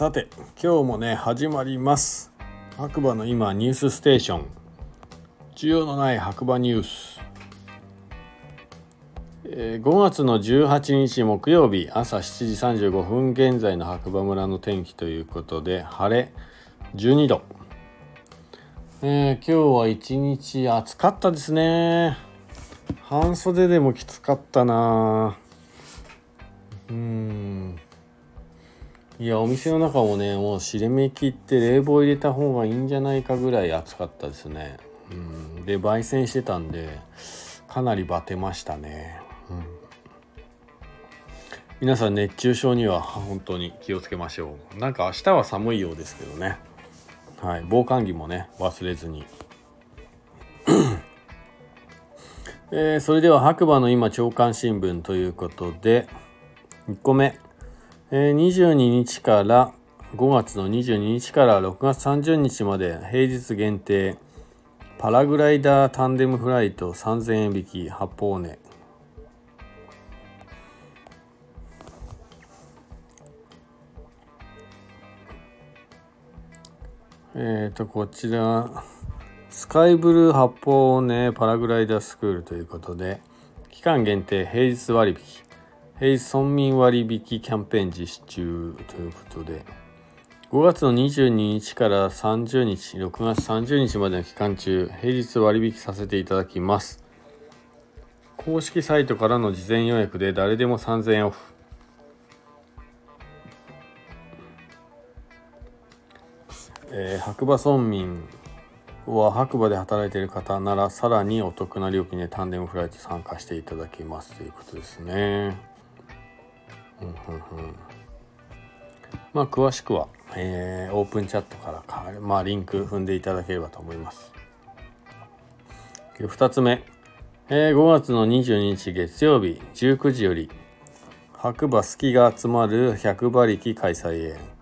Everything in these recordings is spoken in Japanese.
さて今日もね始まります。白馬の今ニュースステーション。需要のない白馬ニュース、えー、5月の18日木曜日朝7時35分現在の白馬村の天気ということで晴れ12度、えー、今日は一日暑かったですね。半袖でもきつかったな。うん。いやお店の中もねもうしれめきって冷房入れた方がいいんじゃないかぐらい暑かったですね。うん。で焙煎してたんでかなりバテましたね。うん。皆さん熱中症には本当に気をつけましょう。なんか明日は寒いようですけどね。はい。防寒着もね忘れずに。えー、それでは白馬の今朝刊新聞ということで1個目、22日から5月の22日から6月30日まで平日限定パラグライダータンデムフライト3000円引き八方根えっ、ー、とこちらスカイブルー八方尾根パラグライダースクールということで期間限定平日割引。平日村民割引キャンペーン実施中ということで、5月の22日から30日、6月30日までの期間中、平日割引させていただきます。公式サイトからの事前予約で誰でも3000円オフ。えー、白馬村民は白馬で働いている方ならさらにお得な料金でタンデムフライト参加していただけますということですね。うんうんうん。まあ詳しくは、えー、オープンチャットからか、まあ、リンク踏んでいただければと思います。2つ目、えー、5月の22日月曜日19時より白馬好きが集まる100馬力開催へ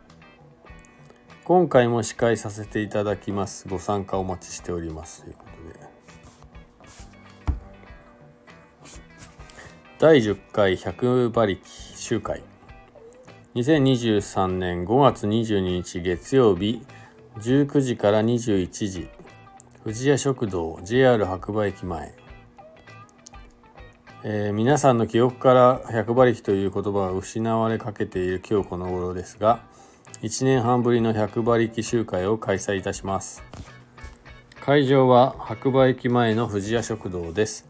今回も司会させていただきます。ご参加お待ちしております。ということで。第10回100馬力集会。2023年5月22日月曜日19時から21時富士屋食堂 JR 白馬駅前、えー、皆さんの記憶から100馬力という言葉が失われかけている今日この頃ですが1年半ぶりの100馬力集会を開催いたします。会場は白馬駅前の富士屋食堂です。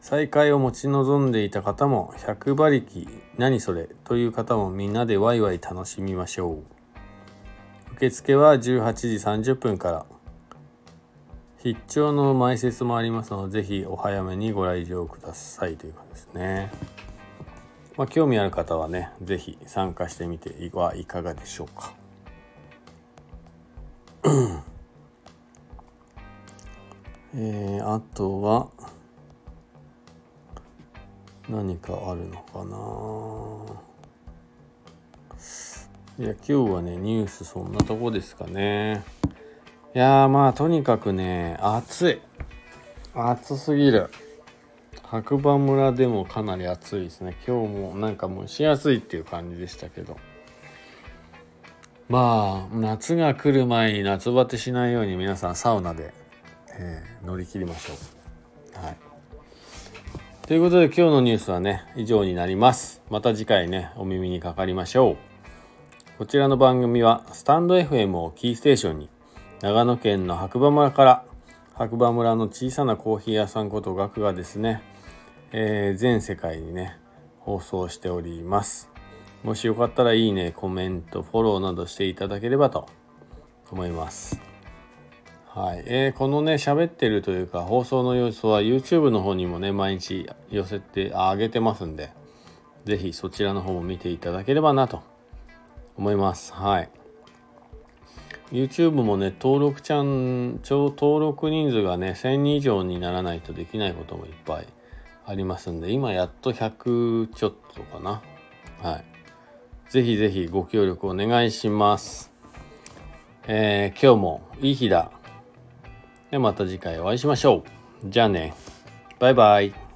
再開を持ち望んでいた方も100馬力何それという方もみんなでワイワイ楽しみましょう。受付は18時30分から。必聴の埋設もありますのでぜひお早めにご来場くださいということですね。まあ、興味ある方はねぜひ参加してみてはいかがでしょうか。えー、あとは何かあるのかな。いや今日はねニュースそんなとこですかね。いやまあとにかくね暑い。暑すぎる。白馬村でもかなり暑いですね。今日もなんか蒸し暑いっていう感じでしたけど。まあ夏が来る前に夏バテしないように皆さんサウナで、えー、乗り切りましょう。はい。ということで今日のニュースはね、以上になります。また次回ね、お耳にかかりましょう。こちらの番組は、スタンド FM をキーステーションに、長野県の白馬村から、白馬村の小さなコーヒー屋さんこと学がですね、えー、全世界にね、放送しております。もしよかったらいいね、コメント、フォローなどしていただければと思います。はい、えー、このね喋ってるというか放送の様子は YouTube の方にもね毎日寄せてあげてますんで是非そちらの方も見ていただければなと思います。はい。YouTube もね登録ちゃん超登録人数がね1000人以上にならないとできないこともいっぱいありますんで今やっと100ちょっとかな。はい。是非是非ご協力お願いします。えー、今日もいい日だ。でまた次回お会いしましょう。じゃあね。バイバイ。